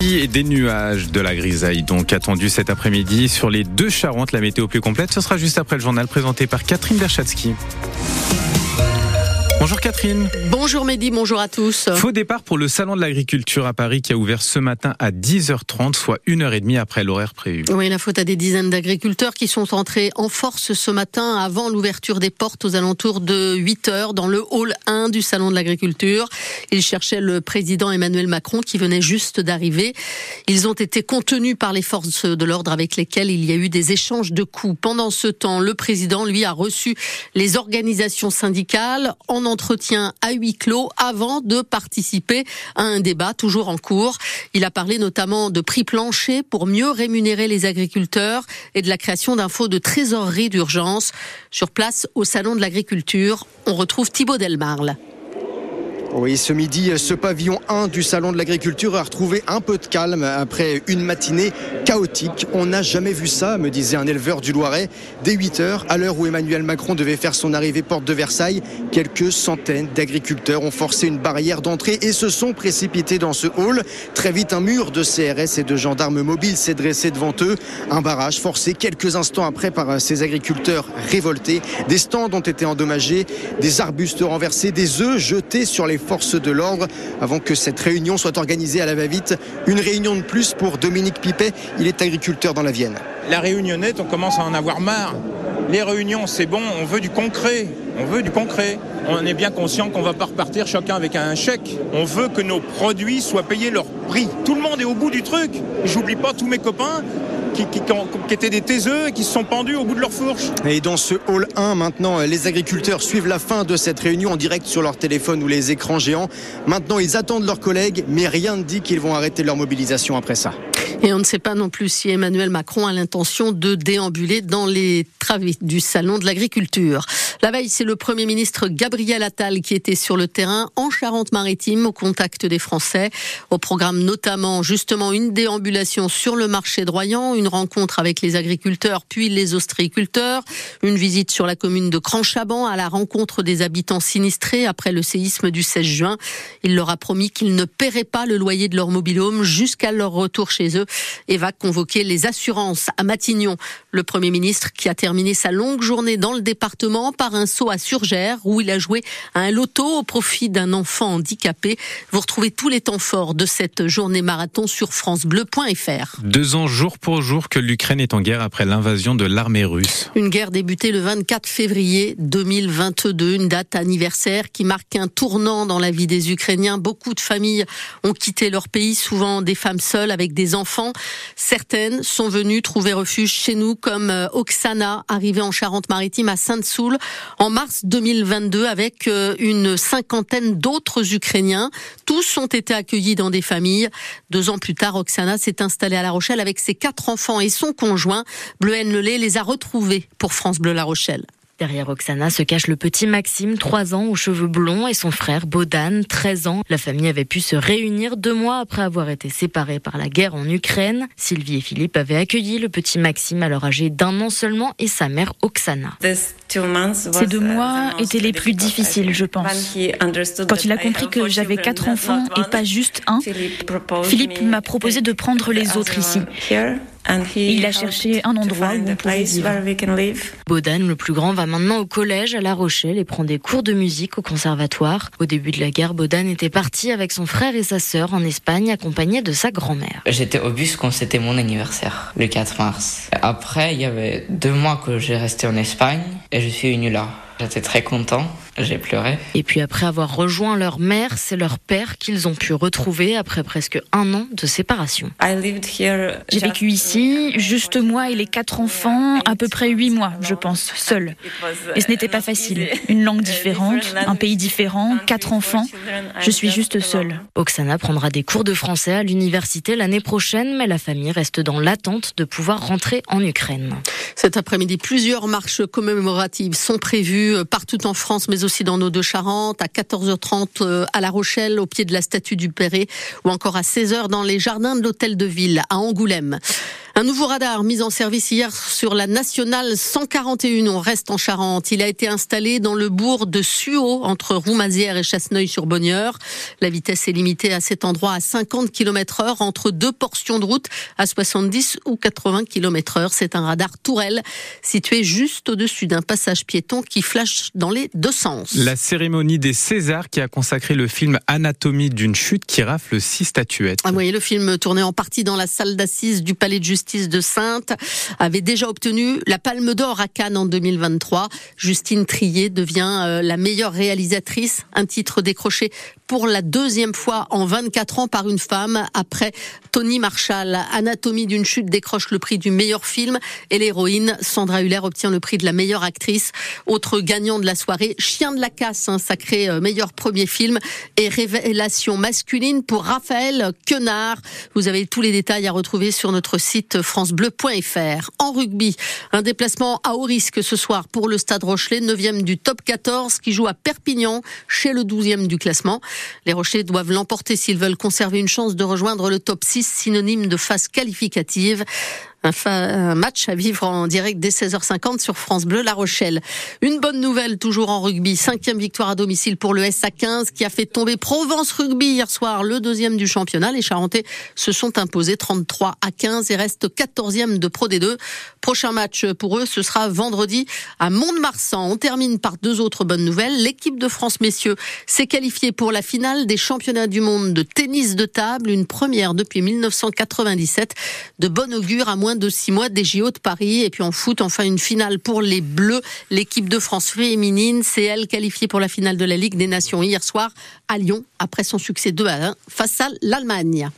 Et des nuages, de la grisaille donc attendu cet après-midi sur les deux Charentes. La météo plus complète, ce sera juste après le journal présenté par Catherine Berchatsky. Bonjour Catherine. Bonjour Mehdi, bonjour à tous. Faux départ pour le Salon de l'Agriculture à Paris qui a ouvert ce matin à 10h30, soit une heure et demie après l'horaire prévu. Oui, la faute à des dizaines d'agriculteurs qui sont entrés en force ce matin avant l'ouverture des portes aux alentours de 8h dans le hall 1 du Salon de l'Agriculture. Ils cherchaient le président Emmanuel Macron qui venait juste d'arriver. Ils ont été contenus par les forces de l'ordre avec lesquelles il y a eu des échanges de coups. Pendant ce temps, le président, lui, a reçu les organisations syndicales en entretien à huis clos avant de participer à un débat toujours en cours. Il a parlé notamment de prix plancher pour mieux rémunérer les agriculteurs et de la création d'un fonds de trésorerie d'urgence. Sur place, au Salon de l'Agriculture, on retrouve Thibaut Delmarle. Oui, ce midi, ce pavillon 1 du Salon de l'Agriculture a retrouvé un peu de calme après une matinée chaotique. On n'a jamais vu ça, me disait un éleveur du Loiret. Dès 8 heures, à l'heure où Emmanuel Macron devait faire son arrivée porte de Versailles, quelques centaines d'agriculteurs ont forcé une barrière d'entrée et se sont précipités dans ce hall. Très vite, un mur de CRS et de gendarmes mobiles s'est dressé devant eux. Un barrage forcé quelques instants après par ces agriculteurs révoltés. Des stands ont été endommagés, des arbustes renversés, des œufs jetés sur les forces de l'ordre avant que cette réunion soit organisée à la va-vite. Une réunion de plus pour Dominique Pipet, il est agriculteur dans la Vienne. La réunionnette, on commence à en avoir marre. Les réunions, c'est bon, on veut du concret. On veut du concret. On est bien conscient qu'on va pas repartir chacun avec un chèque. On veut que nos produits soient payés leur prix. Tout le monde est au bout du truc. J'oublie pas tous mes copains qui, qui, qui, étaient des taiseux et qui se sont pendus au bout de leur fourche. Et dans ce hall 1, maintenant, les agriculteurs suivent la fin de cette réunion en direct sur leur téléphone ou les écrans géants. Maintenant, ils attendent leurs collègues, mais rien ne dit qu'ils vont arrêter leur mobilisation après ça. Et on ne sait pas non plus si Emmanuel Macron a l'intention de déambuler dans les travées du salon de l'agriculture. La veille, c'est le Premier ministre Gabriel Attal qui était sur le terrain en Charente-Maritime au contact des Français. Au programme notamment justement une déambulation sur le marché de Royan, une rencontre avec les agriculteurs puis les ostréiculteurs, une visite sur la commune de Cranchaban à la rencontre des habitants sinistrés après le séisme du 16 juin. Il leur a promis qu'ils ne paieraient pas le loyer de leur mobilhome jusqu'à leur retour chez eux et va convoquer les assurances à Matignon. Le Premier ministre qui a terminé sa longue journée dans le département par un saut à Surgère où il a joué à un loto au profit d'un enfant handicapé. Vous retrouvez tous les temps forts de cette journée marathon sur francebleu.fr. Deux ans jour pour jour que l'Ukraine est en guerre après l'invasion de l'armée russe. Une guerre débutée le 24 février 2022, une date anniversaire qui marque un tournant dans la vie des Ukrainiens. Beaucoup de familles ont quitté leur pays, souvent des femmes seules avec des enfants. Certaines sont venues trouver refuge chez nous, comme euh, Oksana, arrivée en Charente-Maritime à Sainte-Soule en mars 2022 avec euh, une cinquantaine d'autres Ukrainiens. Tous ont été accueillis dans des familles. Deux ans plus tard, Oksana s'est installée à La Rochelle avec ses quatre enfants et son conjoint. Bleu Lelay les a retrouvés pour France Bleu La Rochelle. Derrière Oksana se cache le petit Maxime, 3 ans, aux cheveux blonds, et son frère Bodan, 13 ans. La famille avait pu se réunir deux mois après avoir été séparés par la guerre en Ukraine. Sylvie et Philippe avaient accueilli le petit Maxime alors âgé d'un an seulement et sa mère Oksana. Ces deux mois étaient les plus difficiles, je pense. Quand il a compris que j'avais quatre enfants et pas juste un, Philippe m'a proposé de prendre les autres ici. Et il a cherché un endroit où on pouvait vivre. Bodan, le plus grand, va maintenant au collège à La Rochelle et prend des cours de musique au conservatoire. Au début de la guerre, Bodan était parti avec son frère et sa sœur en Espagne, accompagné de sa grand-mère. J'étais au bus quand c'était mon anniversaire, le 4 mars. Après, il y avait deux mois que j'ai resté en Espagne et je suis venu là. J'étais très content, j'ai pleuré. Et puis après avoir rejoint leur mère, c'est leur père qu'ils ont pu retrouver après presque un an de séparation. J'ai vécu ici, juste moi et les quatre enfants, à peu près huit mois, je pense, seul. Et ce n'était pas facile. Une langue différente, un pays différent, quatre enfants. Je suis juste seule. Oksana prendra des cours de français à l'université l'année prochaine, mais la famille reste dans l'attente de pouvoir rentrer en Ukraine. Cet après-midi, plusieurs marches commémoratives sont prévues partout en France, mais aussi dans nos deux Charentes, à 14h30 à La Rochelle, au pied de la statue du Perret, ou encore à 16h dans les jardins de l'hôtel de ville à Angoulême. Un nouveau radar mis en service hier sur la nationale 141. On reste en Charente. Il a été installé dans le bourg de Suau, entre Roumazières et Chasseneuil-sur-Bonnieure. La vitesse est limitée à cet endroit à 50 km heure entre deux portions de route à 70 ou 80 km heure. C'est un radar tourelle situé juste au-dessus d'un passage piéton qui flash dans les deux sens. La cérémonie des Césars qui a consacré le film Anatomie d'une chute qui rafle six statuettes. Ah, oui, le film tourné en partie dans la salle d'assises du Palais de justice de Sainte avait déjà obtenu la Palme d'Or à Cannes en 2023. Justine Trier devient euh, la meilleure réalisatrice, un titre décroché pour la deuxième fois en 24 ans par une femme après Tony Marshall. Anatomie d'une chute décroche le prix du meilleur film et l'héroïne Sandra Huller obtient le prix de la meilleure actrice. Autre gagnant de la soirée, Chien de la casse, sacré euh, meilleur premier film et révélation masculine pour Raphaël Quenard. Vous avez tous les détails à retrouver sur notre site francebleu.fr. En rugby, un déplacement à haut risque ce soir pour le Stade Rochelet, 9e du top 14 qui joue à Perpignan chez le 12e du classement. Les Rochers doivent l'emporter s'ils veulent conserver une chance de rejoindre le top 6, synonyme de phase qualificative. Un, match à vivre en direct dès 16h50 sur France Bleu La Rochelle. Une bonne nouvelle toujours en rugby. Cinquième victoire à domicile pour le SA15 qui a fait tomber Provence Rugby hier soir, le deuxième du championnat. Les Charentais se sont imposés 33 à 15 et restent 14e de Pro D2. Prochain match pour eux, ce sera vendredi à Mont-de-Marsan. On termine par deux autres bonnes nouvelles. L'équipe de France messieurs s'est qualifiée pour la finale des championnats du monde de tennis de table, une première depuis 1997. De bon augure à moins de six mois des JO de Paris. Et puis en foot, enfin une finale pour les Bleus. L'équipe de France féminine, c'est elle qualifiée pour la finale de la Ligue des Nations hier soir à Lyon après son succès 2 à 1 face à l'Allemagne.